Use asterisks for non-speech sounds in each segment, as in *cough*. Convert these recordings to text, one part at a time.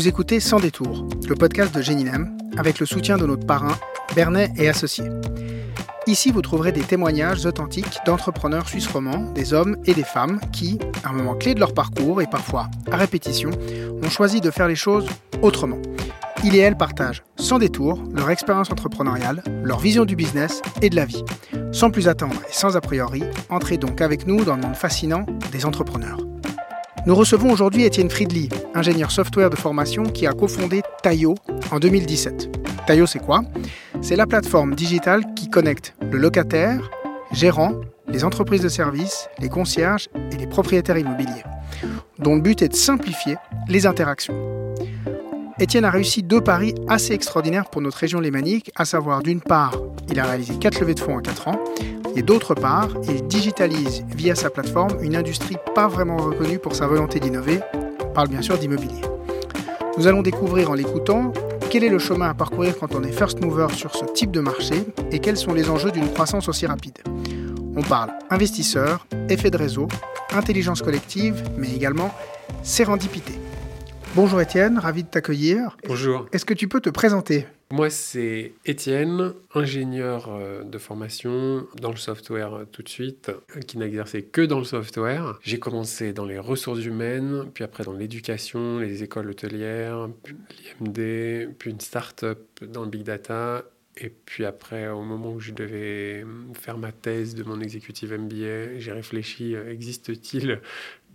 Vous écoutez Sans détour, le podcast de Géninem, avec le soutien de notre parrain, Bernet et Associés. Ici, vous trouverez des témoignages authentiques d'entrepreneurs suisses romans, des hommes et des femmes qui, à un moment clé de leur parcours et parfois à répétition, ont choisi de faire les choses autrement. Il et elle partagent, sans détour, leur expérience entrepreneuriale, leur vision du business et de la vie. Sans plus attendre et sans a priori, entrez donc avec nous dans le monde fascinant des entrepreneurs. Nous recevons aujourd'hui Étienne Friedli, ingénieur software de formation qui a cofondé Tayo en 2017. Tayo, c'est quoi? C'est la plateforme digitale qui connecte le locataire, gérant, les entreprises de services, les concierges et les propriétaires immobiliers, dont le but est de simplifier les interactions. Étienne a réussi deux paris assez extraordinaires pour notre région lémanique, à savoir d'une part, il a réalisé quatre levées de fonds en quatre ans, et d'autre part, il digitalise via sa plateforme une industrie pas vraiment reconnue pour sa volonté d'innover. On parle bien sûr d'immobilier. Nous allons découvrir en l'écoutant quel est le chemin à parcourir quand on est first mover sur ce type de marché et quels sont les enjeux d'une croissance aussi rapide. On parle investisseurs, effet de réseau, intelligence collective, mais également sérendipité. Bonjour Étienne, ravi de t'accueillir. Bonjour. Est-ce que tu peux te présenter? Moi, c'est Étienne, ingénieur euh, de formation dans le software euh, tout de suite, euh, qui n'a exercé que dans le software. J'ai commencé dans les ressources humaines, puis après dans l'éducation, les écoles hôtelières, l'IMD, puis une start-up dans le big data et puis après, au moment où je devais faire ma thèse de mon exécutif MBA, j'ai réfléchi, existe-t-il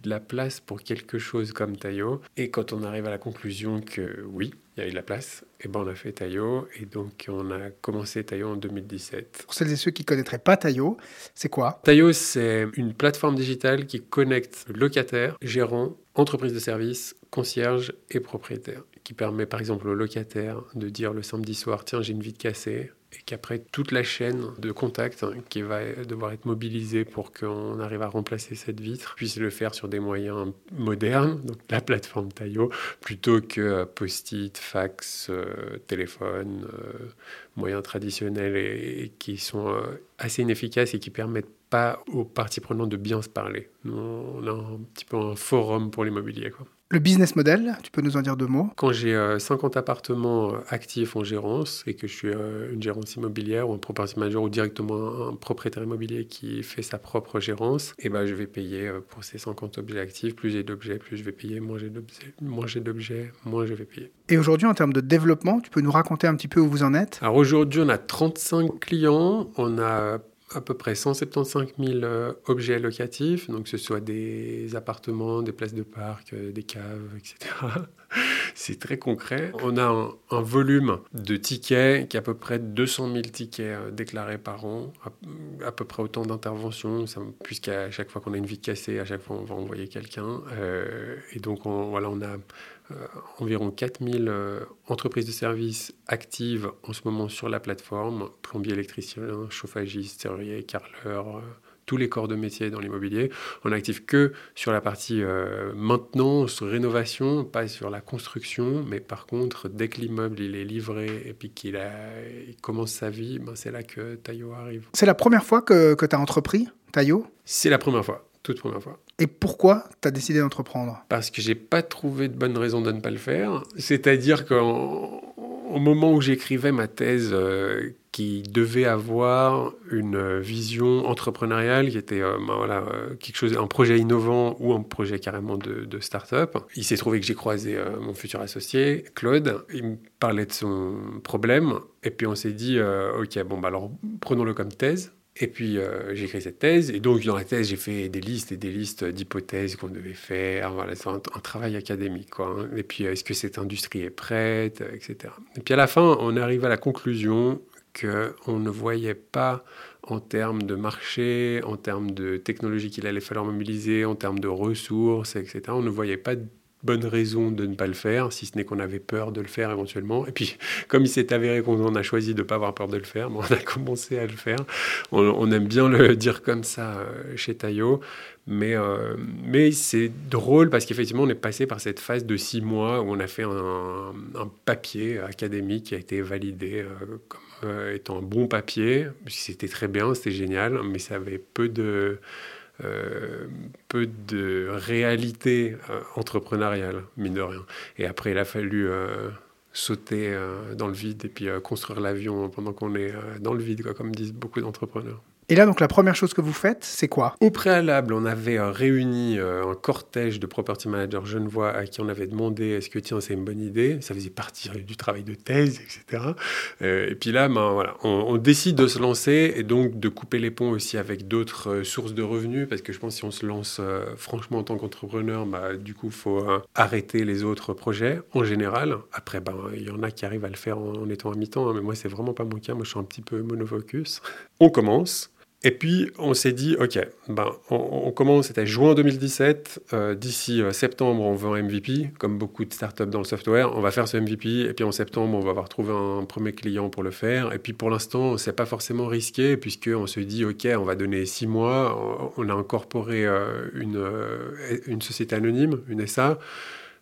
de la place pour quelque chose comme Tayo. Et quand on arrive à la conclusion que oui, il y a eu de la place, et ben on a fait Tayo. Et donc on a commencé Tayo en 2017. Pour celles et ceux qui ne connaîtraient pas Tayo, c'est quoi? Tayo, c'est une plateforme digitale qui connecte locataires, gérants, entreprises de services, concierges et propriétaires. Qui permet par exemple au locataire de dire le samedi soir tiens, j'ai une vitre cassée et qu'après toute la chaîne de contact hein, qui va devoir être mobilisée pour qu'on arrive à remplacer cette vitre puisse le faire sur des moyens modernes, donc la plateforme Taillot, plutôt que euh, post-it, fax, euh, téléphone, euh, moyens traditionnels et, qui sont assez inefficaces et qui permettent pas aux parties prenantes de bien se parler. on a un petit peu un forum pour l'immobilier. Quoi. Le business model, tu peux nous en dire deux mots? Quand j'ai 50 euh, appartements euh, actifs en gérance et que je suis euh, une gérance immobilière ou un property manager ou directement un propriétaire immobilier qui fait sa propre gérance, et eh ben, je vais payer pour ces 50 objets actifs. Plus j'ai d'objets, plus je vais payer. Moins j'ai d'objets, moins j'ai d'objets, moins je vais payer. Et aujourd'hui, en termes de développement, tu peux nous raconter un petit peu où vous en êtes? Alors aujourd'hui, on a 35 clients. On a à peu près 175 000 euh, objets locatifs, donc que ce soit des appartements, des places de parc, euh, des caves, etc. *laughs* C'est très concret. On a un, volume de tickets qui est à peu près 200 000 tickets euh, déclarés par an, à, peu près autant d'interventions, puisqu'à chaque fois qu'on a une vie cassée, à chaque fois on va envoyer quelqu'un. et donc on, voilà, on a environ 4000 euh, entreprises de services actives en ce moment sur la plateforme, plombier, électricien, chauffagiste, serrurier, carreleur, euh, tous les corps de métier dans l'immobilier. On n'active que sur la partie maintenance, rénovation, pas sur la construction, mais par contre, dès que l'immeuble il est livré et puis qu'il commence sa vie, ben c'est là que Tayo arrive. C'est la première fois que, que tu as entrepris, Tayo C'est la première fois, toute première fois. Et pourquoi tu as décidé d'entreprendre? Parce que j'ai pas trouvé de bonne raison de ne pas le faire. C'est-à-dire qu'au moment où j'écrivais ma thèse, euh, qui devait avoir une vision entrepreneuriale, qui était euh, ben voilà, euh, quelque chose, un projet innovant ou un projet carrément de, de start-up, il s'est trouvé que j'ai croisé mon futur associé, Claude. Il me parlait de son problème. Et puis on s'est dit, OK, bon, bah alors prenons-le comme thèse. Et puis euh, j'ai écrit cette thèse, et donc dans la thèse j'ai fait des listes et des listes d'hypothèses qu'on devait faire. Voilà, c'est un, travail académique, quoi. Hein. Et puis est-ce que cette industrie est prête, etc. Et puis à la fin, on arrive à la conclusion qu'on ne voyait pas en termes de marché, en termes de technologie qu'il allait falloir mobiliser, en termes de ressources, etc. On ne voyait pas bonne raison de ne pas le faire, si ce n'est qu'on avait peur de le faire éventuellement. Et puis, *laughs* comme il s'est avéré qu'on a choisi de ne pas avoir peur de le faire, *laughs* on a commencé à le faire. On, aime bien le *laughs* dire comme ça euh, chez Tayo, mais, euh, mais c'est drôle parce qu'effectivement, on est passé par cette phase de six mois où on a fait un, papier académique qui a été validé euh, comme étant un bon papier. C'était très bien, c'était génial, mais ça avait peu de peu de réalité entrepreneuriale, mine de rien. Et après, il a fallu sauter dans le vide et puis construire l'avion pendant qu'on est dans le vide, comme disent beaucoup d'entrepreneurs. Et là, donc, la première chose que vous faites, c'est quoi? Au préalable, on avait euh, réuni euh, un cortège de property managers genevois à qui on avait demandé est-ce que, tiens, c'est une bonne idée? Ça faisait partie du travail de thèse, etc. Euh, et puis là, ben, voilà, on, décide de se lancer et donc de couper les ponts aussi avec d'autres sources de revenus parce que je pense que si on se lance franchement en tant qu'entrepreneur, bah, du coup, il faut arrêter les autres projets en général. Après, ben, il y en a qui arrivent à le faire en, étant à mi-temps, hein, mais moi, c'est vraiment pas mon cas. Moi, je suis un petit peu monofocus. On commence. Et puis, on s'est dit, OK, ben, on, commence, c'était juin 2017. Euh, d'ici euh, septembre, on veut un MVP. Comme beaucoup de startups dans le software, on va faire ce MVP. Et puis, en septembre, on va avoir trouvé un premier client pour le faire. Et puis, pour l'instant, c'est pas forcément risqué, puisqu'on se dit, OK, on va donner six mois. On, a incorporé euh, une, une société anonyme, une SA.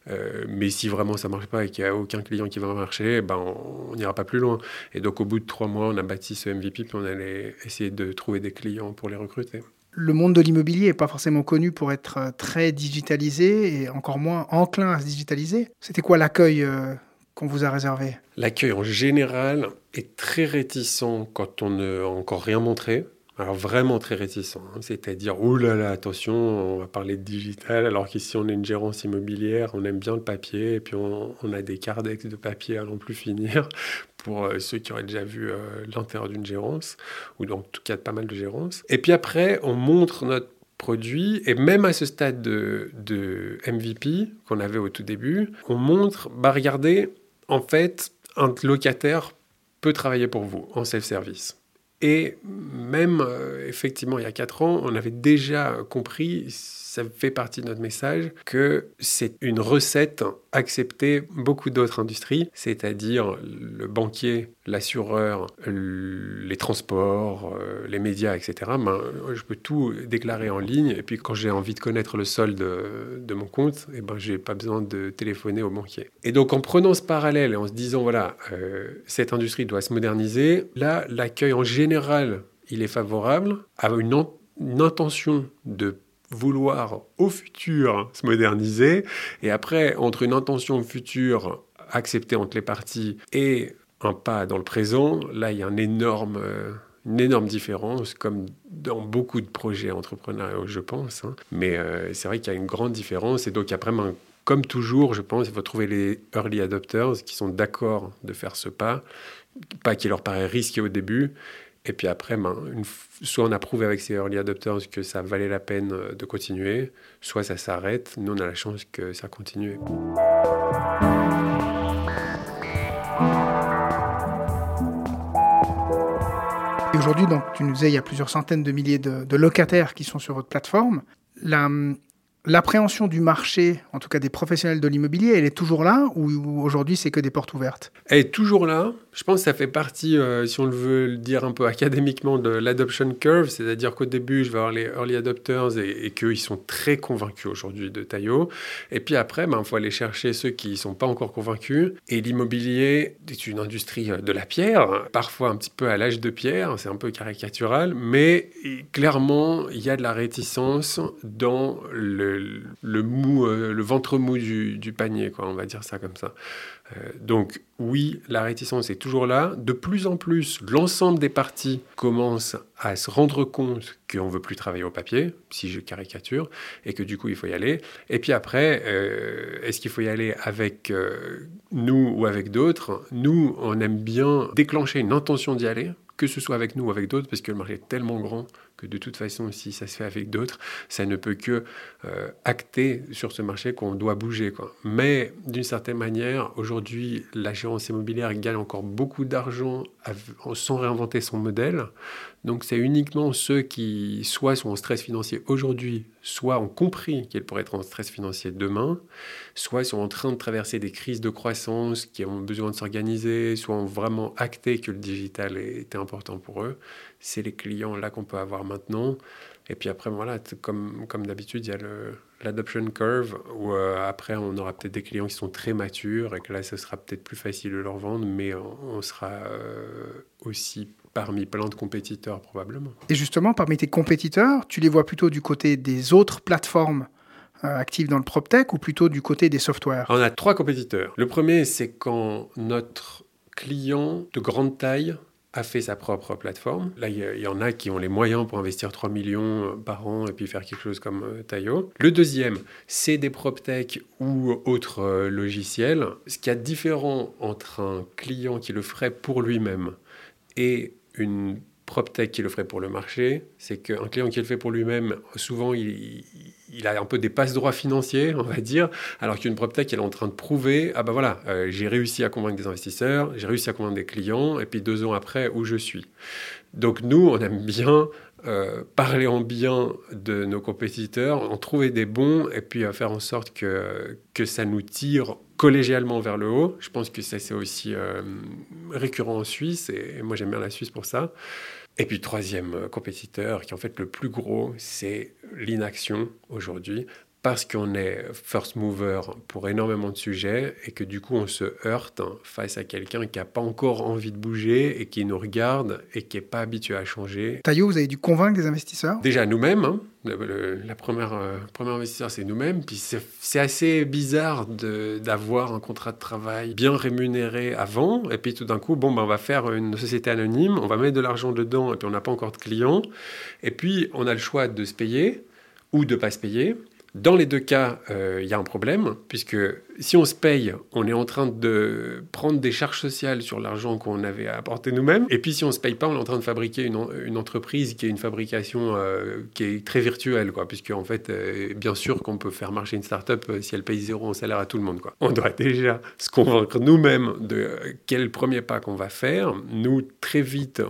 Euh, mais si vraiment ça ne marche pas et qu'il n'y a aucun client qui va marcher, ben on n'ira pas plus loin. Et donc au bout de trois mois, on a bâti ce MVP, puis on allait essayer de trouver des clients pour les recruter. Le monde de l'immobilier n'est pas forcément connu pour être euh, très digitalisé et encore moins enclin à se digitaliser. C'était quoi l'accueil euh, qu'on vous a réservé? L'accueil en général est très réticent quand on n'a encore rien montré. Alors vraiment très réticent, hein. c'est-à-dire, oh là là, attention, on va parler de digital, alors qu'ici on est une gérance immobilière, on aime bien le papier, et puis on, a des cardex de papier à non plus finir, *laughs* pour euh, ceux qui auraient déjà vu euh, l'intérieur d'une gérance, ou en tout cas de pas mal de gérances. Et puis après, on montre notre produit, et même à ce stade de, de MVP qu'on avait au tout début, on montre, bah regardez, en fait, un locataire peut travailler pour vous en self-service. Et même, euh, effectivement, il y a quatre ans, on avait déjà compris ça fait partie de notre message, que c'est une recette acceptée beaucoup d'autres industries, c'est-à-dire le banquier, l'assureur, les transports, euh, les médias, etc. Ben, je peux tout déclarer en ligne, et puis quand j'ai envie de connaître le solde de, mon compte, eh ben, j'ai pas besoin de téléphoner au banquier. Et donc en prenant ce parallèle et en se disant, voilà, euh, cette industrie doit se moderniser, là, l'accueil en général, il est favorable à une intention de vouloir au futur se moderniser, et après, entre une intention future acceptée entre les parties et un pas dans le présent, là, il y a une énorme, une énorme différence, comme dans beaucoup de projets entrepreneuriaux, je pense. Hein. Mais euh, c'est vrai qu'il y a une grande différence, et donc ben, comme toujours, je pense, il faut trouver les early adopters qui sont d'accord de faire ce pas, pas qui leur paraît risqué au début, et puis après, ben, soit on a prouvé avec ces early adopters que ça valait la peine euh, de continuer, soit ça s'arrête. Nous, on a la chance que ça continue. Et aujourd'hui, donc, tu nous disais, il y a plusieurs centaines de milliers de, locataires qui sont sur votre plateforme. La, L'appréhension du marché, en tout cas des professionnels de l'immobilier, elle est toujours là ou aujourd'hui c'est que des portes ouvertes? Elle est toujours là. Je pense que ça fait partie, euh, si on le veut le dire un peu académiquement, de l'adoption curve, c'est-à-dire qu'au début, je vais avoir les early adopters et, et qu'ils sont très convaincus aujourd'hui de Taillot. Et puis après, il ben, faut aller chercher ceux qui ne sont pas encore convaincus. Et l'immobilier est une industrie euh, de la pierre, parfois un petit peu à l'âge de pierre, c'est un peu caricatural, mais clairement, il y a de la réticence dans le le, euh, le ventre mou du, panier, quoi, on va dire ça comme ça. Euh, donc oui, la réticence est toujours là. De plus en plus, l'ensemble des parties commencent à se rendre compte qu'on veut plus travailler au papier, si je caricature, et que du coup il faut y aller. Et puis après, euh, est-ce qu'il faut y aller avec nous ou avec d'autres? Nous, on aime bien déclencher une intention d'y aller, que ce soit avec nous ou avec d'autres, parce que le marché est tellement grand de toute façon, si ça se fait avec d'autres, ça ne peut que euh, acter sur ce marché qu'on doit bouger. Mais d'une certaine manière, aujourd'hui, l'agence immobilière gagne encore beaucoup d'argent sans réinventer son modèle. Donc c'est uniquement ceux qui soit sont en stress financier aujourd'hui, soit ont compris qu'ils pourraient être en stress financier demain, soit sont en train de traverser des crises de croissance, qui ont besoin de s'organiser, soit ont vraiment acté que le digital était important pour eux. C'est les clients là qu'on peut avoir maintenant. Et puis après, voilà, comme, comme d'habitude, il y a l'adoption curve où euh, après, on aura peut-être des clients qui sont très matures et que là, ce sera peut-être plus facile de leur vendre, mais on, sera euh, aussi parmi plein de compétiteurs probablement. Et justement, parmi tes compétiteurs, tu les vois plutôt du côté des autres plateformes euh, actives dans le PropTech ou plutôt du côté des softwares? On a trois compétiteurs. Le premier, c'est quand notre client de grande taille a fait sa propre plateforme. Là, il y, en a qui ont les moyens pour investir 3 millions par an et puis faire quelque chose comme euh, Tayo. Le deuxième, c'est des PropTech ou autres euh, logiciels. Ce qui est différent entre un client qui le ferait pour lui-même et une PropTech qui le ferait pour le marché, c'est qu'un client qui le fait pour lui-même, souvent, il, il, a un peu des passe-droits financiers, *laughs* on va dire, alors qu'une PropTech, elle est en train de prouver, ah ben voilà, euh, j'ai réussi à convaincre des investisseurs, j'ai réussi à convaincre des clients, et puis deux ans après, où je suis. Donc nous, on aime bien euh, parler en bien de nos compétiteurs, en trouver des bons, et puis faire en sorte que, que ça nous tire collégialement vers le haut. Je pense que ça, c'est aussi euh, récurrent en Suisse, et, moi j'aime bien la Suisse pour ça. Et puis troisième euh, compétiteur, qui est en fait le plus gros, c'est l'inaction aujourd'hui parce qu'on est first mover pour énormément de sujets et que du coup on se heurte face à quelqu'un qui n'a pas encore envie de bouger et qui nous regarde et qui n'est pas habitué à changer. Taillot, vous avez dû convaincre des investisseurs? Déjà nous-mêmes. Hein. La première, euh, premier investisseur, c'est nous-mêmes. Puis c'est assez bizarre d'avoir un contrat de travail bien rémunéré avant. Et puis tout d'un coup, bon, ben, on va faire une société anonyme, on va mettre de l'argent dedans et puis on n'a pas encore de clients. Et puis on a le choix de se payer ou de ne pas se payer. Dans les deux cas, euh, il y a un problème, puisque si on se paye, on est en train de prendre des charges sociales sur l'argent qu'on avait apporté nous-mêmes. Et puis si on ne se paye pas, on est en train de fabriquer une, entreprise qui est une fabrication euh, qui est très virtuelle, quoi, puisque en fait, euh, bien sûr qu'on peut faire marcher une start-up si elle paye zéro en salaire à tout le monde. Quoi. On doit déjà se convaincre nous-mêmes de quel premier pas qu'on va faire. Nous, très vite,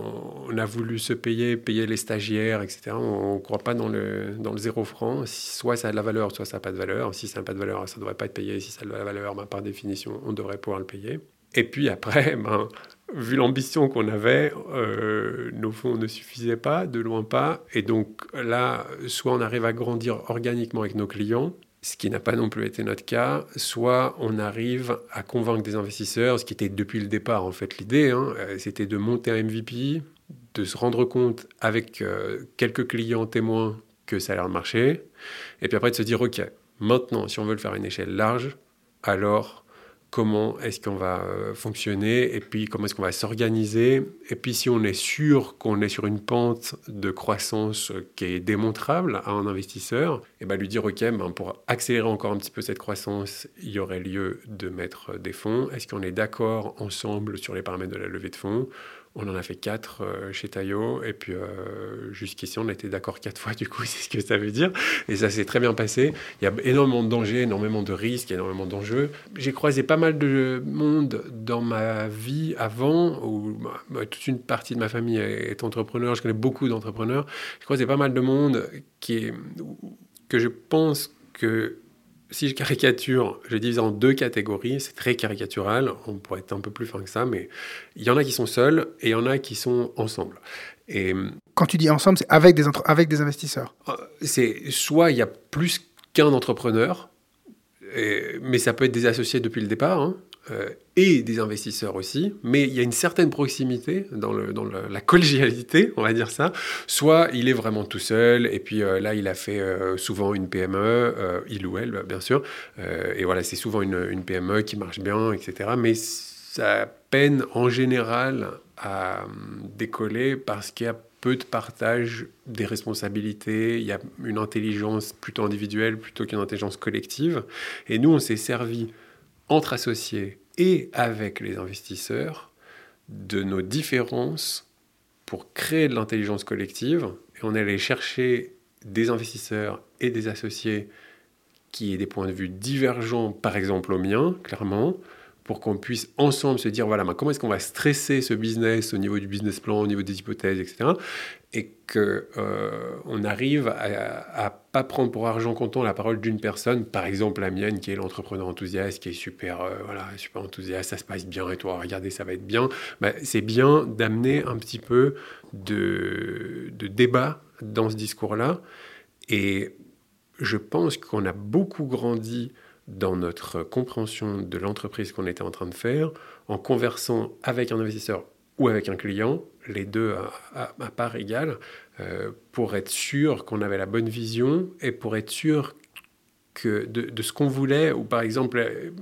on a voulu se payer, payer les stagiaires, etc. On ne croit pas dans le, dans le zéro franc. Soit ça a de la valeur soit ça n'a pas de valeur. Si ça n'a pas de valeur, ça ne devrait pas être payé. La valeur, ben, par définition, on devrait pouvoir le payer. Et puis après, *laughs* ben, vu l'ambition qu'on avait, euh, nos fonds ne suffisaient pas, de loin pas. Et donc là, soit on arrive à grandir organiquement avec nos clients, ce qui n'a pas non plus été notre cas, soit on arrive à convaincre des investisseurs, ce qui était depuis le départ en fait l'idée, hein, euh, c'était de monter un MVP, de se rendre compte avec euh, quelques clients témoins que ça a l'air de marcher, et puis après de se dire, OK, maintenant, si on veut le faire à une échelle large, alors comment est-ce qu'on va euh, fonctionner, et puis comment est-ce qu'on va s'organiser, et puis si on est sûr qu'on est sur une pente de croissance qui est démontrable à un investisseur, et ben lui dire, OK, ben pour accélérer encore un petit peu cette croissance, il y aurait lieu de mettre des fonds. Est-ce qu'on est d'accord ensemble sur les paramètres de la levée de fonds? On en a fait quatre euh, chez Tayo, et puis euh, jusqu'ici, on été d'accord quatre fois, du coup, *laughs* c'est ce que ça veut dire. Et ça s'est très bien passé. Il y a énormément de dangers, énormément de risques, énormément d'enjeux. J'ai croisé pas mal de monde dans ma vie avant, où bah, toute une partie de ma famille est entrepreneur, je connais beaucoup d'entrepreneurs. J'ai croisé pas mal de monde qui que je pense que si je caricature, je divise en deux catégories, c'est très caricatural, on pourrait être un peu plus fin que ça, mais il y en a qui sont seuls et il y en a qui sont ensemble. Et quand tu dis ensemble, c'est avec des, avec des investisseurs euh, C'est soit il y a plus qu'un entrepreneur, mais ça peut être des associés depuis le départ, hein, euh, et des investisseurs aussi, mais il y a une certaine proximité dans, la collégialité, on va dire ça. Soit il est vraiment tout seul, et puis euh, là, il a fait euh, souvent une PME, il ou elle, bien sûr, et voilà, c'est souvent une, une, PME qui marche bien, etc. Mais ça peine en général à décoller parce qu'il y a peu de partage des responsabilités, il y a une intelligence plutôt individuelle plutôt qu'une intelligence collective. Et nous, on s'est servi entre associés et avec les investisseurs de nos différences pour créer de l'intelligence collective. Et on est allé chercher des investisseurs et des associés qui aient des points de vue divergents, par exemple au mien, clairement, pour qu'on puisse ensemble se dire, voilà, comment est-ce qu'on va stresser ce business au niveau du business plan, au niveau des hypothèses, etc. Et qu'on euh, arrive à, ne pas prendre pour argent comptant la parole d'une personne, par exemple la mienne, qui est l'entrepreneur enthousiaste, qui est super, euh, voilà, super enthousiaste, ça se passe bien, et toi, regardez, ça va être bien. Bah, c'est bien d'amener un petit peu de débat dans ce discours-là. Et je pense qu'on a beaucoup grandi dans notre compréhension de l'entreprise qu'on était en train de faire, en conversant avec un investisseur ou avec un client, les deux à, part égale, euh, pour être sûr qu'on avait la bonne vision et pour être sûr que de, ce qu'on voulait, ou par exemple,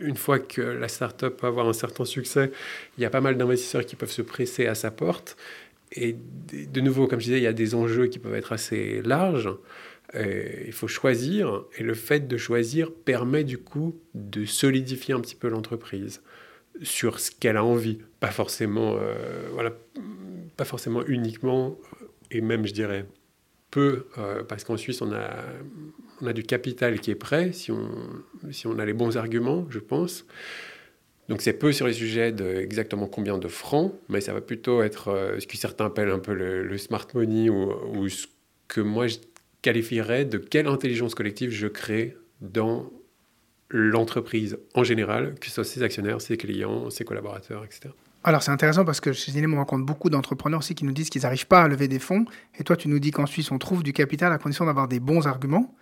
une fois que la startup peut avoir un certain succès, il y a pas mal d'investisseurs qui peuvent se presser à sa porte. Et de nouveau, comme je disais, il y a des enjeux qui peuvent être assez larges. Euh, il faut choisir, et le fait de choisir permet du coup de solidifier un petit peu l'entreprise sur ce qu'elle a envie, pas forcément, euh, voilà, pas forcément uniquement, et même je dirais peu, euh, parce qu'en Suisse on a, on a du capital qui est prêt si on, si on a les bons arguments, je pense. Donc c'est peu sur les sujets de exactement combien de francs, mais ça va plutôt être ce que certains appellent un peu le, smart money ou, ce que moi je qualifierait de quelle intelligence collective je crée dans l'entreprise en général, que ce soit ses actionnaires, ses clients, ses collaborateurs, etc. Alors c'est intéressant parce que chez Zinem, on rencontre beaucoup d'entrepreneurs aussi qui nous disent qu'ils n'arrivent pas à lever des fonds. Et toi, tu nous dis qu'en Suisse, on trouve du capital à condition d'avoir des bons arguments.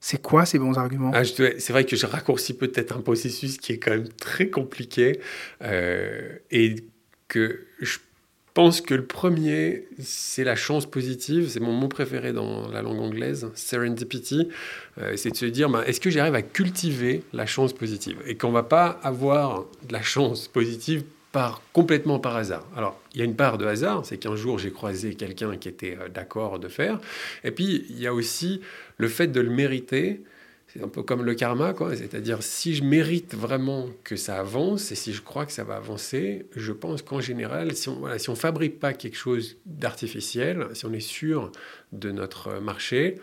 C'est quoi ces bons arguments? Ah, C'est vrai que je raccourcis peut-être un processus qui est quand même très compliqué euh, et que je pense que le premier, c'est la chance positive. C'est mon mot préféré dans la langue anglaise, serendipity. Euh, c'est de se dire, ben, est-ce que j'arrive à cultiver la chance positive? Et qu'on ne va pas avoir de la chance positive complètement par hasard. Alors, il y a une part de hasard, c'est qu'un jour j'ai croisé quelqu'un qui était euh, d'accord de faire. Et puis, il y a aussi le fait de le mériter c'est un peu comme le karma, quoi. C'est-à-dire, si je mérite vraiment que ça avance et si je crois que ça va avancer, je pense qu'en général, si on voilà, si on fabrique pas quelque chose d'artificiel, si on est sûr de notre marché,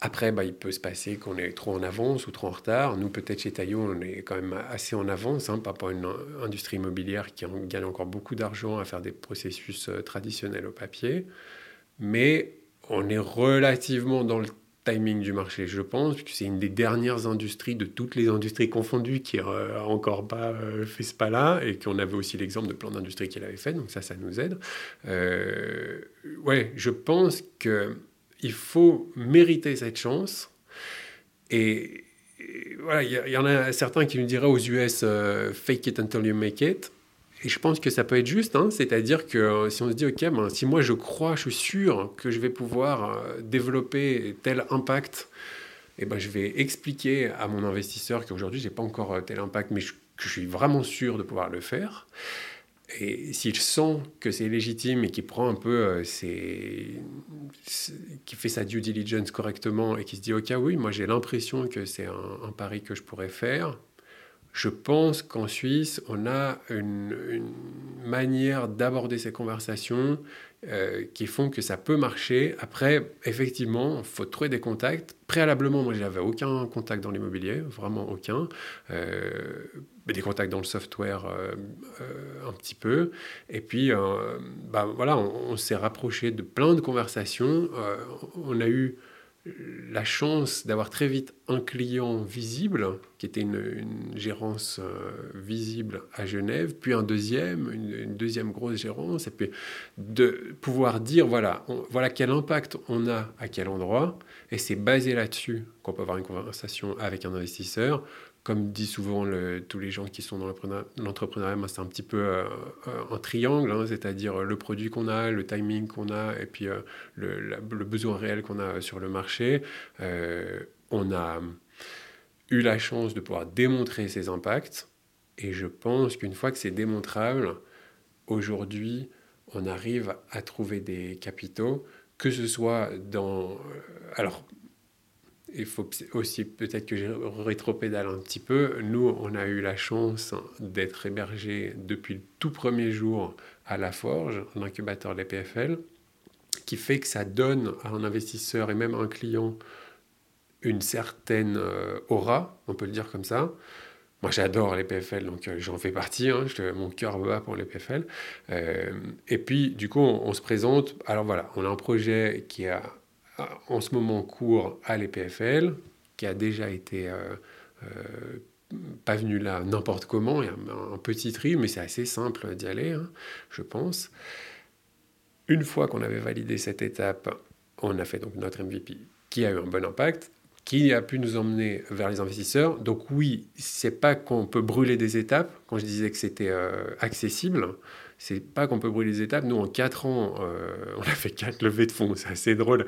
après, bah, il peut se passer qu'on est trop en avance ou trop en retard. Nous, peut-être chez Taillot, on est quand même assez en avance hein, rapport à une industrie immobilière qui gagne encore beaucoup d'argent à faire des processus euh, traditionnels au papier. Mais on est relativement dans le timing du marché, je pense, puisque c'est une des dernières industries de toutes les industries confondues qui n'a euh, encore pas euh, fait ce pas-là et qu'on avait aussi l'exemple de plein d'industries qu'il avait fait, donc ça, ça nous aide. Euh, ouais, je pense qu'il faut mériter cette chance et, voilà, il y, en a certains qui nous diraient aux US fake it until you make it. Et je pense que ça peut être juste, hein. c'est-à-dire que euh, si on se dit, OK, ben, si moi je crois, je suis sûr que je vais pouvoir euh, développer tel impact, eh ben, je vais expliquer à mon investisseur qu'aujourd'hui, je n'ai pas encore euh, tel impact, mais que je suis vraiment sûr de pouvoir le faire. Et s'il sent que c'est légitime et qu'il prend un peu ses, qui fait sa due diligence correctement et qui se dit ok oui moi j'ai l'impression que c'est un, pari que je pourrais faire je pense qu'en Suisse, on a une, manière d'aborder ces conversations euh, qui font que ça peut marcher. Après, effectivement, il faut trouver des contacts. Préalablement, moi, je n'avais aucun contact dans l'immobilier, vraiment aucun. Euh, des contacts dans le software euh, un petit peu. Et puis, bah, voilà, on, s'est rapproché de plein de conversations. on a eu la chance d'avoir très vite un client visible, qui était une, gérance euh, visible à Genève, puis un deuxième, une, deuxième grosse gérance, et puis de pouvoir dire, voilà, voilà quel impact on a à quel endroit, et c'est basé là-dessus qu'on peut avoir une conversation avec un investisseur comme disent souvent tous les gens qui sont dans l'entrepreneuriat, c'est un petit peu euh, euh, un triangle, hein, c'est-à-dire le produit qu'on a, le timing qu'on a, et puis euh, le, besoin réel qu'on a sur le marché. on a eu la chance de pouvoir démontrer ces impacts, et je pense qu'une fois que c'est démontrable, aujourd'hui, on arrive à trouver des capitaux, que ce soit dans... alors, il faut aussi peut-être que je rétropédale un petit peu. Nous, on a eu la chance d'être hébergés depuis le tout premier jour à La Forge, l'incubateur des PFL, qui fait que ça donne à un investisseur et même à un client une certaine euh, aura, on peut le dire comme ça. Moi, j'adore les PFL, donc euh, j'en fais partie. Hein, mon cœur bat pour les PFL. Euh, et puis, du coup, on, se présente. Alors voilà, on a un projet qui a en ce moment cours à l'EPFL, qui a déjà été euh, euh, pas venu là n'importe comment, il y a un, petit tri, mais c'est assez simple d'y aller, hein, je pense. Une fois qu'on avait validé cette étape, on a fait donc notre MVP qui a eu un bon impact, qui a pu nous emmener vers les investisseurs. Donc oui, c'est pas qu'on peut brûler des étapes. Quand je disais que c'était euh, accessible, c'est pas qu'on peut brûler les étapes. Nous, en quatre ans, on a fait quatre levées de fonds. C'est assez drôle.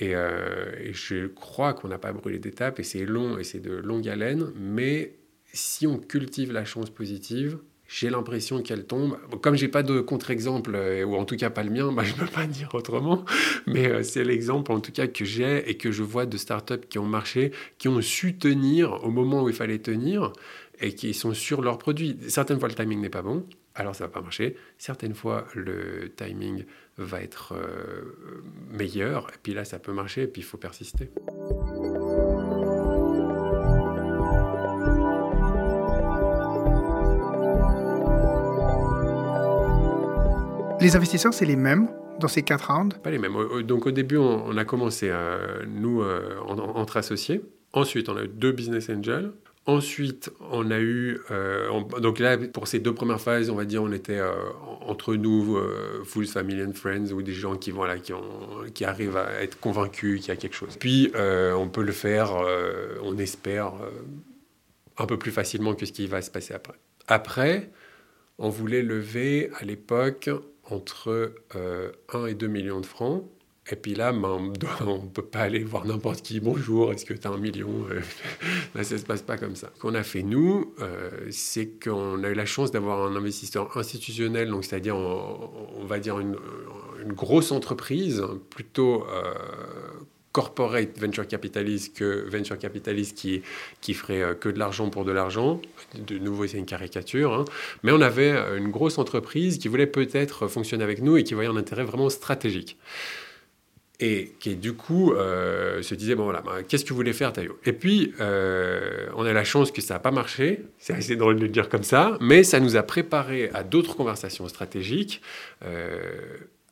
Et, et, je crois qu'on n'a pas brûlé d'étapes. Et c'est long et c'est de longue haleine. Mais si on cultive la chance positive, j'ai l'impression qu'elle tombe. Comme j'ai pas de contre-exemple, euh, ou en tout cas pas le mien, bah, je ne peux pas *laughs* dire autrement, mais euh, c'est l'exemple en tout cas que j'ai et que je vois de startups qui ont marché, qui ont su tenir au moment où il fallait tenir et qui sont sur leurs produits. Certaines fois, le timing n'est pas bon, alors ça va pas marcher. Certaines fois, le timing va être euh, meilleur, et puis là, ça peut marcher, et puis il faut persister. Les investisseurs, c'est les mêmes dans ces quatre rounds? Pas les mêmes. Donc au début, on, a commencé, nous, euh, entre associés. Ensuite, on a eu deux business angels. Ensuite, on a eu, euh, donc là, pour ces deux premières phases, on va dire, on était euh, entre nous, full family and friends, ou des gens qui, voilà, qui, qui arrivent à être convaincus qu'il y a quelque chose. Puis, on peut le faire, on espère, un peu plus facilement que ce qui va se passer après. Après, on voulait lever à l'époque entre 1 euh, et 2 millions de francs. Et puis là, ben, on *laughs* ne peut pas aller voir n'importe qui. Bonjour, est-ce que tu as un million Là, *laughs* ça ne se passe pas comme ça. Ce qu'on a fait, nous, euh, c'est qu'on a eu la chance d'avoir un investisseur institutionnel, donc c'est-à-dire, on, va dire, une, grosse entreprise, plutôt euh, corporate venture capitalist que venture capitalist qui, qui ferait euh, que de l'argent pour de l'argent. De nouveau, c'est une caricature. Hein. Mais on avait euh, une grosse entreprise qui voulait peut-être fonctionner avec nous et qui voyait un intérêt vraiment stratégique. Et qui, du coup, euh, se disait, bon voilà, bah, qu'est-ce que vous voulez faire, Tayo Et puis, on a la chance que ça n'a pas marché, c'est assez drôle de le dire comme ça, mais ça nous a préparé à d'autres conversations stratégiques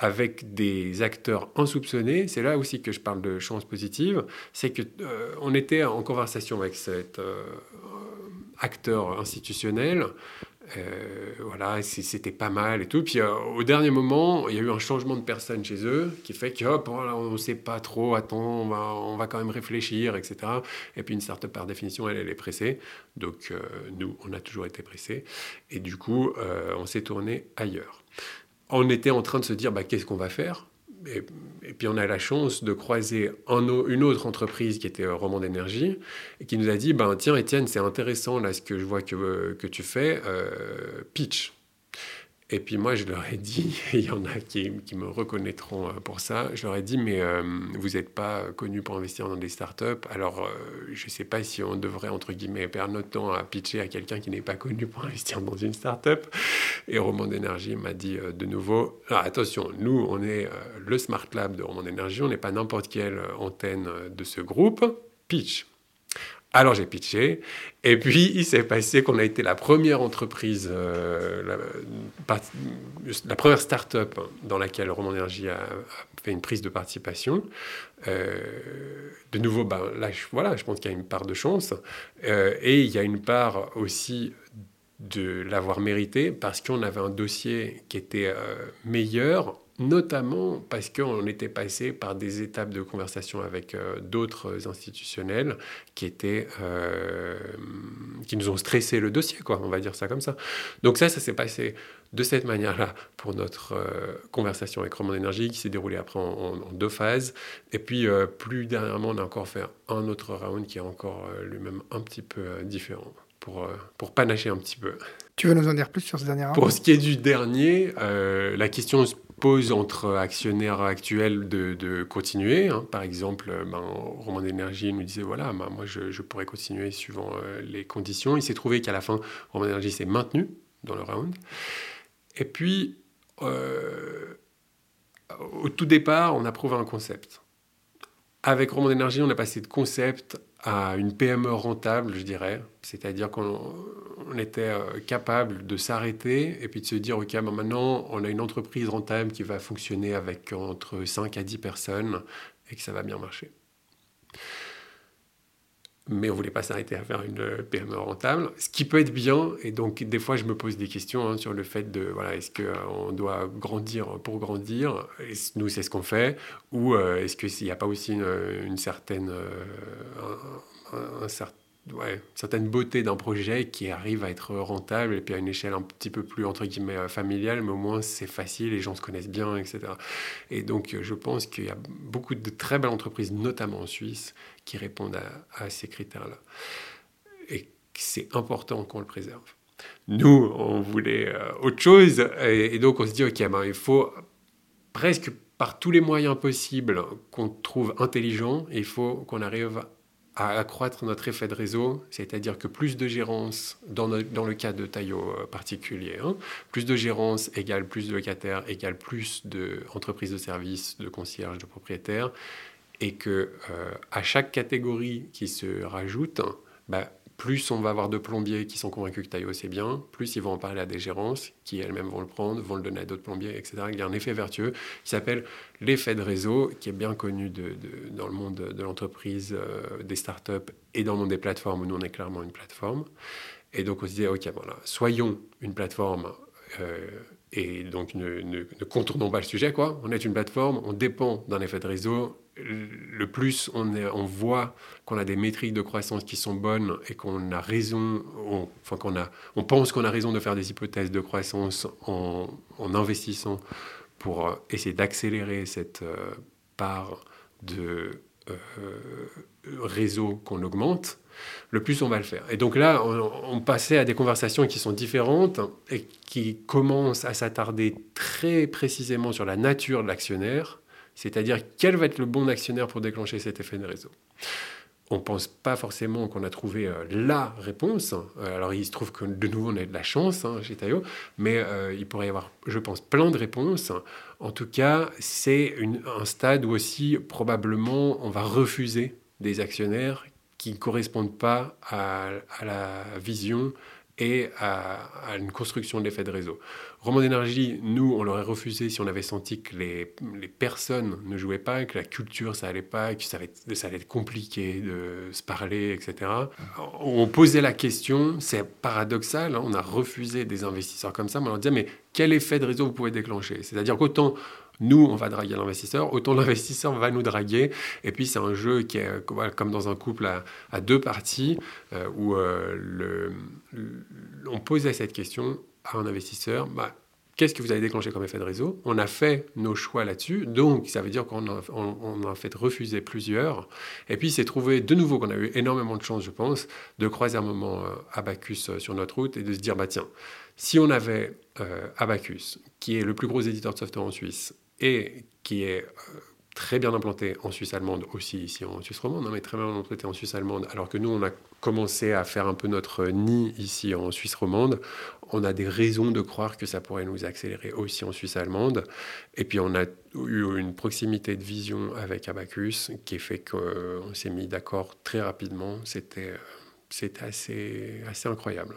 avec des acteurs insoupçonnés, c'est là aussi que je parle de chance positive, c'est que euh, on était en conversation avec cet euh, acteur institutionnel. Euh, voilà, c'était pas mal et tout. Puis au dernier moment, il y a eu un changement de personne chez eux qui fait que hop, on ne sait pas trop, attends, on va, on va, quand même réfléchir, etc. Et puis une startup par définition, elle, est pressée. Donc nous, on a toujours été pressés. Et du coup, on s'est tourné ailleurs on était en train de se dire bah, qu'est-ce qu'on va faire? Et, puis on a la chance de croiser une autre entreprise qui était euh, Roman d'énergie et qui nous a dit ben, tiens Étienne c'est intéressant là ce que je vois que, que tu fais euh, pitch et puis moi, je leur ai dit, *laughs* il y en a qui, me reconnaîtront euh, pour ça, je leur ai dit, mais euh, vous n'êtes pas connu pour investir dans des startups, alors euh, je ne sais pas si on devrait, entre guillemets, perdre notre temps à pitcher à quelqu'un qui n'est pas connu pour *laughs* investir dans une startup. Et Roman d'énergie m'a dit de nouveau, ah, attention, nous, on est le Smart Lab de Roman d'énergie, on n'est pas n'importe quelle antenne de ce groupe. Pitch, alors j'ai pitché, et puis *laughs* il s'est passé qu'on a été la première entreprise, euh, la, première start-up dans laquelle Roman Energy a, fait une prise de participation. Euh, de nouveau, ben, là, je, voilà, je pense qu'il y a une part de chance, euh, et il y a une part aussi de l'avoir mérité parce qu'on avait un dossier qui était meilleur notamment parce qu'on était passé par des étapes de conversation avec euh, d'autres institutionnels qui étaient euh, qui nous ont stressé le dossier quoi. On va dire ça comme ça. Donc ça ça s'est passé de cette manière-là pour notre euh, conversation avec Roman Énergie qui s'est déroulée après en, deux phases. Et puis plus dernièrement on a encore fait un autre round qui est encore lui-même un petit peu différent pour, pour panacher un petit peu. Tu veux nous en dire plus sur ce dernier round? Pour ce qui est du dernier, la question pose entre actionnaires actuels de, continuer. Hein. Par exemple, ben, Roman d'énergie nous disait voilà, ben, moi je, pourrais continuer suivant euh, les conditions. Il s'est trouvé qu'à la fin, Roman d'énergie s'est maintenu dans le round. Et puis, euh, au tout départ, on a prouvé un concept. Avec Roman d'énergie, on a passé de concept à une PME rentable, je dirais. C'est-à-dire qu'on était euh, capable de s'arrêter et puis de se dire, OK, maintenant, on a une entreprise rentable qui va fonctionner avec entre 5 à 10 personnes et que ça va bien marcher mais on voulait pas s'arrêter à faire une PME rentable, ce qui peut être bien. Et donc, des fois, je me pose des questions hein, sur le fait de, voilà, est-ce qu'on euh, doit grandir pour grandir Nous, c'est ce qu'on fait. Ou euh, est-ce qu'il n'y a pas aussi une, certaine, euh, un, certain ouais, certaine beauté d'un projet qui arrive à être rentable et puis à une échelle un petit peu plus entre guillemets euh, familiale, mais au moins c'est facile, les gens se connaissent bien, etc. Et donc je pense qu'il y a beaucoup de très belles entreprises, notamment en Suisse, qui répondent à, ces critères-là. Et c'est important qu'on le préserve. Nous, on voulait euh, autre chose, et, donc on se dit, ok, ben, il faut presque par tous les moyens possibles qu'on trouve intelligent, il faut qu'on arrive à accroître notre effet de réseau, c'est-à-dire que plus de gérance, dans, le cas de Taillot euh, particulier, hein, plus de gérance égale plus de locataires, égale plus d'entreprises de, de services, de concierges, de propriétaires, et que euh, à chaque catégorie qui se rajoute, bah, plus on va avoir de plombiers qui sont convaincus que Taillot c'est bien, plus ils vont en parler à des gérances qui elles-mêmes vont le prendre, vont le donner à d'autres plombiers, etc. Il y a un effet vertueux qui s'appelle l'effet de réseau, qui est bien connu dans le monde de l'entreprise, euh, des startups et dans le monde des plateformes, où nous on est clairement une plateforme. Et donc on se dit, ok, voilà, soyons une plateforme. Euh, et donc ne, contournons pas le sujet, quoi. On est une plateforme, on dépend d'un effet de réseau, le plus on, voit qu'on a des métriques de croissance qui sont bonnes et qu'on a raison, on, enfin qu'on a, on pense qu'on a raison de faire des hypothèses de croissance en, investissant pour euh, essayer d'accélérer cette euh, part de euh, réseau qu'on augmente, le plus on va le faire. Et donc là, on, passait à des conversations qui sont différentes et qui commencent à s'attarder très précisément sur la nature de l'actionnaire c'est-à-dire quel va être le bon actionnaire pour déclencher cet effet de réseau. On ne pense pas forcément qu'on a trouvé euh, la réponse. Euh, alors il se trouve que de nouveau on a de la chance hein, chez Tayo, mais euh, il pourrait y avoir, je pense, plein de réponses. En tout cas, c'est un stade où aussi probablement on va refuser des actionnaires qui ne correspondent pas à, la vision et à, une construction de l'effet de réseau. Roman d'énergie, nous, on l'aurait refusé si on avait senti que les, les, personnes ne jouaient pas, que la culture, ça allait pas, que ça allait, ça allait être compliqué de se parler, etc. On posait la question, c'est paradoxal, hein, on a refusé des investisseurs comme ça, mais on leur disait, mais quel effet de réseau vous pouvez déclencher? C'est-à-dire qu'autant nous, on va draguer l'investisseur, autant l'investisseur va nous draguer. Et puis, c'est un jeu qui est comme dans un couple à, deux parties, euh, où euh, le, on posait cette question à un investisseur. Bah, Qu'est-ce que vous avez déclenché comme effet de réseau? On a fait nos choix là-dessus, donc ça veut dire qu'on a, on, a fait refuser plusieurs. Et puis c'est trouvé de nouveau qu'on a eu énormément de chance, je pense, de croiser un moment euh, Abacus sur notre route et de se dire, bah tiens, si on avait Abacus, qui est le plus gros éditeur de software en Suisse, et qui est euh, très bien implanté en Suisse allemande, aussi ici en Suisse romande, hein, mais très bien implanté en Suisse allemande, alors que nous, on a commencé à faire un peu notre nid ici en Suisse romande, on a des raisons de croire que ça pourrait nous accélérer aussi en Suisse allemande. Et puis, on a eu une proximité de vision avec Abacus qui fait qu'on s'est mis d'accord très rapidement. C'était, c'était assez, assez incroyable.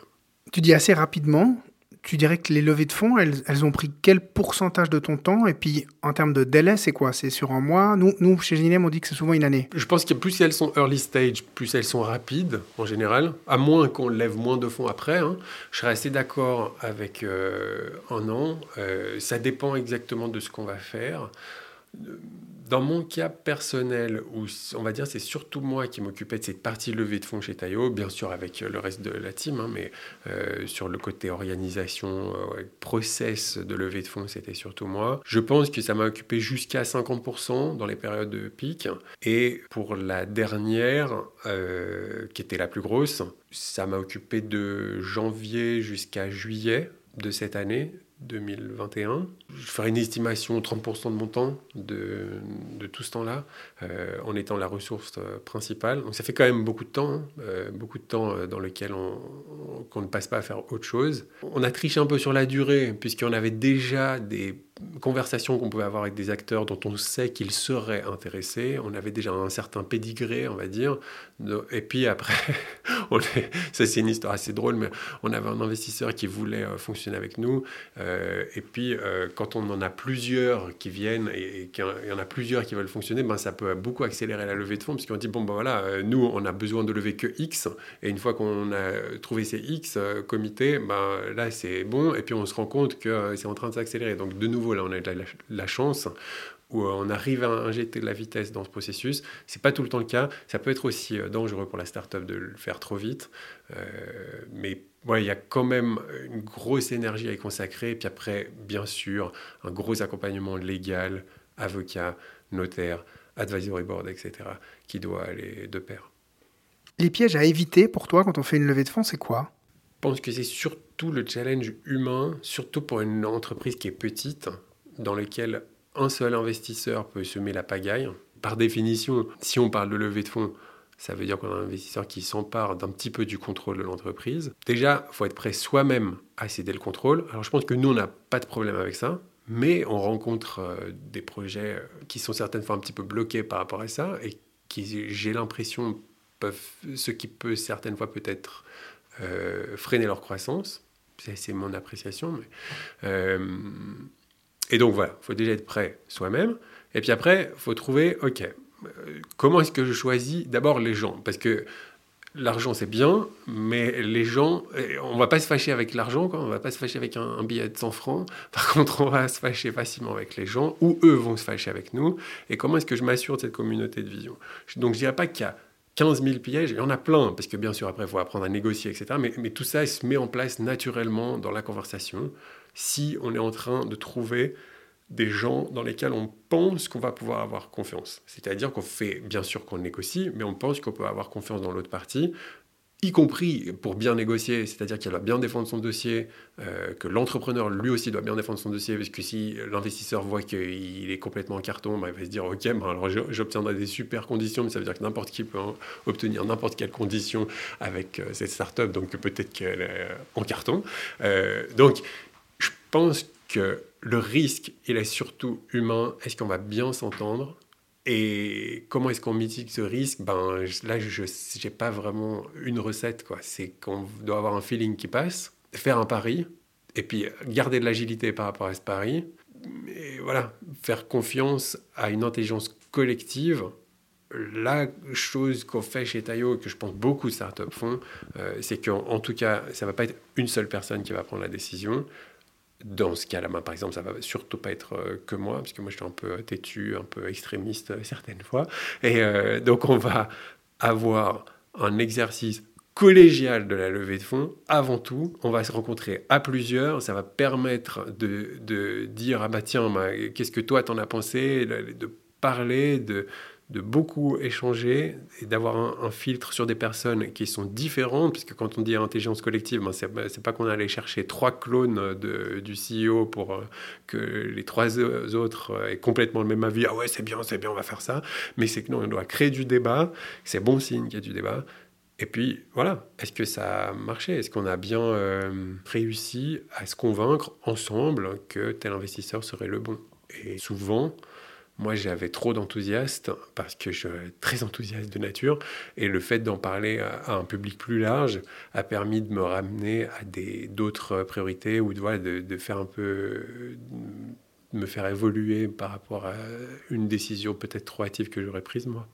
Tu dis assez rapidement tu dirais que les levées de fonds, elles, ont pris quel pourcentage de ton temps? Et puis, en termes de délai, c'est quoi? C'est sur un mois? Nous, nous, chez Ginem, on dit que c'est souvent une année. Je pense que plus elles sont early stage, plus elles sont rapides, en général, à moins qu'on lève moins de fonds après. Hein. Je serais assez d'accord avec euh, un an. Euh, ça dépend exactement de ce qu'on va faire dans mon cas personnel, où on va dire c'est surtout moi qui m'occupais de cette partie levée de fonds chez Tayo, bien sûr avec euh, le reste de la team, hein, mais euh, sur le côté organisation, euh, process de levée de fonds, c'était surtout moi. Je pense que ça m'a occupé jusqu'à 50% dans les périodes de pic. Et pour la dernière, qui était la plus grosse, ça m'a occupé de janvier jusqu'à juillet de cette année, 2021. Je ferai une estimation 30% de mon temps de, tout ce temps-là, euh, en étant la ressource euh, principale. Donc ça fait quand même beaucoup de temps, hein, euh, beaucoup de temps dans lequel on, qu'on ne passe pas à faire autre chose. On a triché un peu sur la durée, puisqu'on avait déjà des conversations qu'on pouvait avoir avec des acteurs dont on sait qu'ils seraient intéressés. On avait déjà un certain pédigré, on va dire. Et puis après, *laughs* ça c'est une histoire assez drôle, mais on avait un investisseur qui voulait fonctionner avec nous. et puis quand on en a plusieurs qui viennent et, qu'il y en a plusieurs qui veulent fonctionner, ben, ça peut beaucoup accélérer la levée de fonds, puisqu'on dit, bon ben voilà, nous on a besoin de lever que X, et une fois qu'on a trouvé ces X comités, ben, là c'est bon, et puis on se rend compte que c'est en train de s'accélérer. Donc de nouveau, là on a de la, chance où on arrive à injecter de la vitesse dans ce processus. C'est pas tout le temps le cas. Ça peut être aussi euh, dangereux pour la startup de le faire trop vite. Euh, mais il y a quand même une grosse énergie à y consacrer. Et puis après, bien sûr, un gros accompagnement légal, avocat, notaire, advisory board, etc., qui doit aller de pair. Les pièges à éviter pour toi quand on fait une levée de fonds, c'est quoi? Pense que c'est surtout le challenge humain, surtout pour une entreprise qui est petite, dans laquelle un seul investisseur peut semer la pagaille. Par définition, si on parle de levée de fonds, ça veut dire qu'on a un investisseur qui s'empare d'un petit peu du contrôle de l'entreprise. Déjà, il faut être prêt soi-même à céder le contrôle. Alors je pense que nous, on n'a pas de problème avec ça, mais on rencontre euh, des projets qui sont certaines fois un petit peu bloqués par rapport à ça et qui, j'ai l'impression, peuvent, ce qui peut certaines fois peut-être euh, freiner leur croissance. C'est mon appréciation. Euh, et donc voilà, il faut déjà être prêt soi-même. Et puis après, il faut trouver, OK, euh, comment est-ce que je choisis d'abord les gens? Parce que l'argent, c'est bien, mais les gens, on va pas se fâcher avec l'argent, on va pas se fâcher avec un, billet de 100 francs. *laughs* Par contre, on va se fâcher facilement avec les gens, ou eux vont se fâcher avec nous. Et comment est-ce que je m'assure de cette communauté de vision? Donc, je dirais pas qu'il y a 15 000 pièges, il y en a plein, parce que bien sûr, après, il faut apprendre à négocier, etc. Mais, tout ça, se met en place naturellement dans la conversation si on est en train de trouver des gens dans lesquels on pense qu'on va pouvoir avoir confiance. C'est-à-dire qu'on fait, bien sûr qu'on négocie, mais on pense qu'on peut avoir confiance dans l'autre partie, y compris pour bien négocier, c'est-à-dire qu'il doit bien défendre son dossier, euh, que l'entrepreneur lui aussi doit bien défendre son dossier, parce que si l'investisseur voit qu'il est complètement en carton, bah, il va se dire ok, bah, alors j'obtiendrai des super conditions, mais ça veut dire que n'importe qui peut obtenir n'importe quelle condition avec euh, cette startup, donc peut-être qu'elle est en carton. Euh, donc je pense que le risque, il est surtout humain. Est-ce qu'on va bien s'entendre? Et comment est-ce qu'on mitigue ce risque? Ben, Là, je n'ai pas vraiment une recette. C'est qu'on doit avoir un feeling qui passe, faire un pari, et puis garder de l'agilité par rapport à ce pari. Et voilà, faire confiance à une intelligence collective la chose qu'on fait chez Tayo, que je pense beaucoup de startups font, euh, c'est qu'en tout cas, ça ne va pas être une seule personne qui va prendre la décision dans ce cas-là, par exemple, ça va surtout pas être euh, que moi, parce que moi je suis un peu têtu, un peu extrémiste euh, certaines fois. Et euh, donc on va avoir un exercice collégial de la levée de fonds. Avant tout, on va se rencontrer à plusieurs. Ça va permettre de, dire ah bah tiens, bah, qu'est-ce que toi t'en as pensé, de parler, de de beaucoup échanger et d'avoir un, filtre sur des personnes qui sont différentes, puisque quand on dit intelligence collective, ben c'est pas qu'on allait chercher trois clones de, du CEO pour euh, que les trois autres aient complètement le même avis, ah ouais c'est bien, c'est bien, on va faire ça, mais c'est que non, on doit créer du débat, c'est bon signe qu'il y a du débat, et puis voilà, est-ce que ça a marché? Est-ce qu'on a bien euh, réussi à se convaincre ensemble que tel investisseur serait le bon? Et souvent, moi, j'avais trop d'enthousiasme parce que je suis très enthousiaste de nature. Et le fait d'en parler à, un public plus large a permis de me ramener à d'autres priorités ou de, faire un peu. Me faire évoluer par rapport à une décision peut-être trop hâtive que j'aurais prise moi.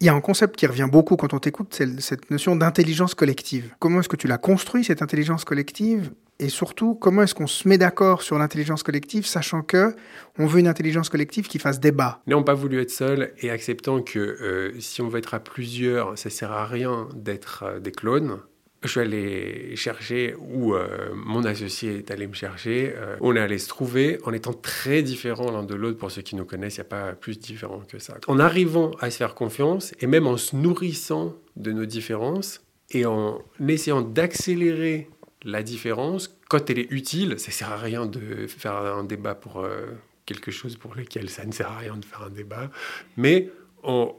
Il y a un concept qui revient beaucoup quand on t'écoute, c'est cette notion d'intelligence collective. Comment est-ce que tu l'as construit, cette intelligence collective? Et surtout, comment est-ce qu'on se met d'accord sur l'intelligence collective, sachant que on veut une intelligence collective qui fasse débat? N'ayant pas voulu être seul et acceptant que euh, si on veut être à plusieurs, ça sert à rien d'être euh, des clones, je suis allé chercher, ou euh, mon associé est allé me chercher. On est allé se trouver en étant très différents l'un de l'autre. Pour ceux qui nous connaissent, il n'y a pas plus différent que ça. En arrivant à se faire confiance, et même en se nourrissant de nos différences, et en essayant d'accélérer la différence, quand elle est utile, ça ne sert à rien de faire un débat pour euh, quelque chose pour lequel ça ne sert à rien de faire un débat, mais on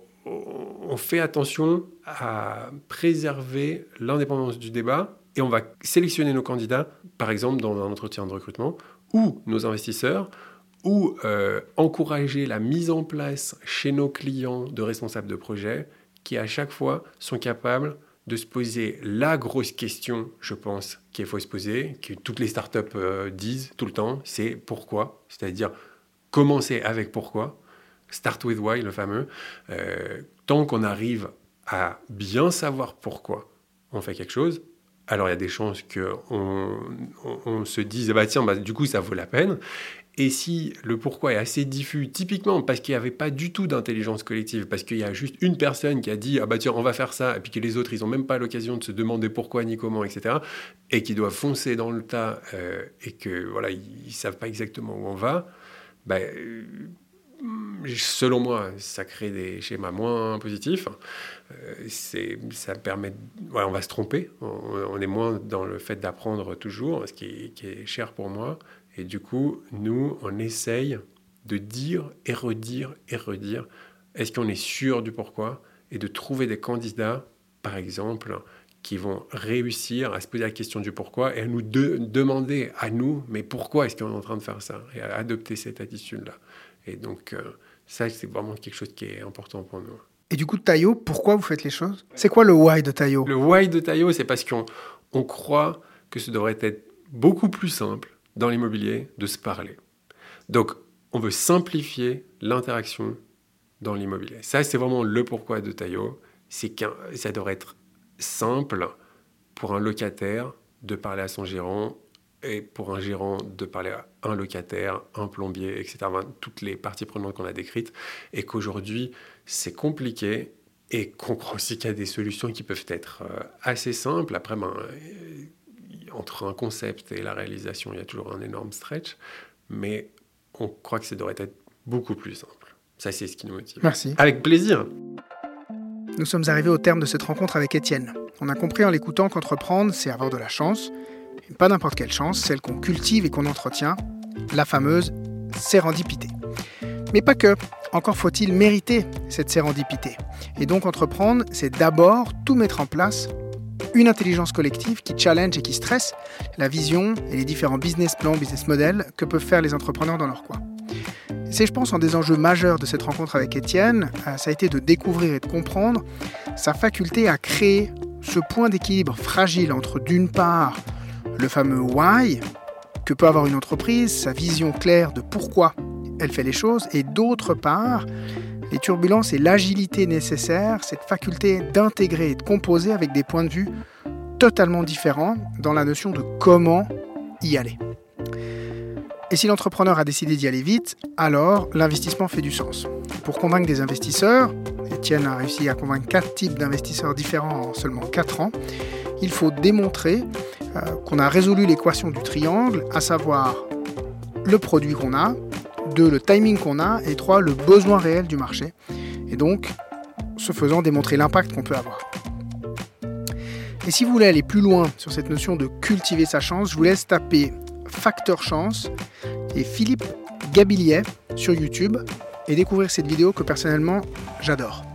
fait attention à préserver l'indépendance du débat et on va sélectionner nos candidats, par exemple dans un entretien de recrutement, ou nos investisseurs, ou euh, encourager la mise en place chez nos clients de responsables de projet qui à chaque fois sont capables de se poser la grosse question, je pense, qu'il faut se poser, que toutes les startups euh, disent tout le temps, c'est pourquoi, c'est-à-dire commencer avec pourquoi? Start with why, le fameux. Euh, tant qu'on arrive à bien savoir pourquoi on fait quelque chose, alors il y a des chances qu'on on, se dise, bah tiens, bah, du coup, ça vaut la peine. Et si le pourquoi est assez diffus, typiquement parce qu'il n'y avait pas du tout d'intelligence collective, parce qu'il y a juste une personne qui a dit ah bah tiens on va faire ça, et puis que les autres ils n'ont même pas l'occasion de se demander pourquoi ni comment, etc. Et qui doivent foncer dans le tas euh, et que voilà ils, savent pas exactement où on va, bah, euh, selon moi ça crée des schémas moins positifs. Euh, ça permet, voilà, on va se tromper, on, est moins dans le fait d'apprendre toujours, ce qui est cher pour moi. Et du coup, nous, on essaye de dire et redire et redire. Est-ce qu'on est sûr du pourquoi Et de trouver des candidats, par exemple, qui vont réussir à se poser la question du pourquoi et à nous demander à nous, mais pourquoi est-ce qu'on est en train de faire ça Et à adopter cette attitude-là. Et donc, euh, ça, c'est vraiment quelque chose qui est important pour nous. Et du coup, Tayo, pourquoi vous faites les choses? C'est quoi le why de Tayo Le why de Tayo, c'est parce qu'on on croit que ce devrait être beaucoup plus simple dans l'immobilier de se parler. Donc, on veut simplifier l'interaction dans l'immobilier. Ça, c'est vraiment le pourquoi de Tayo. C'est que ça devrait être simple pour un locataire de parler à son gérant et pour un gérant de parler à un locataire, un plombier, etc. toutes les parties prenantes qu'on a décrites. Et qu'aujourd'hui, c'est compliqué et qu'on croit aussi qu'il y a des solutions qui peuvent être euh, assez simples. Après, ben, entre un concept et la réalisation, il y a toujours un énorme stretch, mais on croit que ça devrait être beaucoup plus simple. Ça, c'est ce qui nous motive. Merci. Avec plaisir. Nous sommes arrivés au terme de cette rencontre avec Étienne. On a compris en l'écoutant qu'entreprendre, c'est avoir de la chance. Et pas n'importe quelle chance, celle qu'on cultive et qu'on entretient, la fameuse sérendipité. Mais pas que. Encore faut-il mériter cette sérendipité. Et donc entreprendre, c'est d'abord tout mettre en place une intelligence collective qui challenge et qui stresse la vision et les différents business plans, business models que peuvent faire les entrepreneurs dans leur coin. C'est, je pense, un des enjeux majeurs de cette rencontre avec Étienne, euh, ça a été de découvrir et de comprendre sa faculté à créer ce point d'équilibre fragile entre, d'une part, le fameux why que peut avoir une entreprise, sa vision claire de pourquoi elle fait les choses, et d'autre part, les turbulences et l'agilité nécessaire, cette faculté d'intégrer et de composer avec des points de vue totalement différents dans la notion de comment y aller. Et si l'entrepreneur a décidé d'y aller vite, alors l'investissement fait du sens. Pour convaincre des investisseurs, Etienne a réussi à convaincre quatre types d'investisseurs différents en seulement 4 ans, il faut démontrer euh, qu'on a résolu l'équation du triangle, à savoir le produit qu'on a, deux, le timing qu'on a, et trois, le besoin réel du marché. Et donc, ce faisant, démontrer l'impact qu'on peut avoir. Et si vous voulez aller plus loin sur cette notion de cultiver sa chance, je vous laisse taper Facteur Chance et Philippe Gabilliet sur YouTube et découvrir cette vidéo que personnellement j'adore.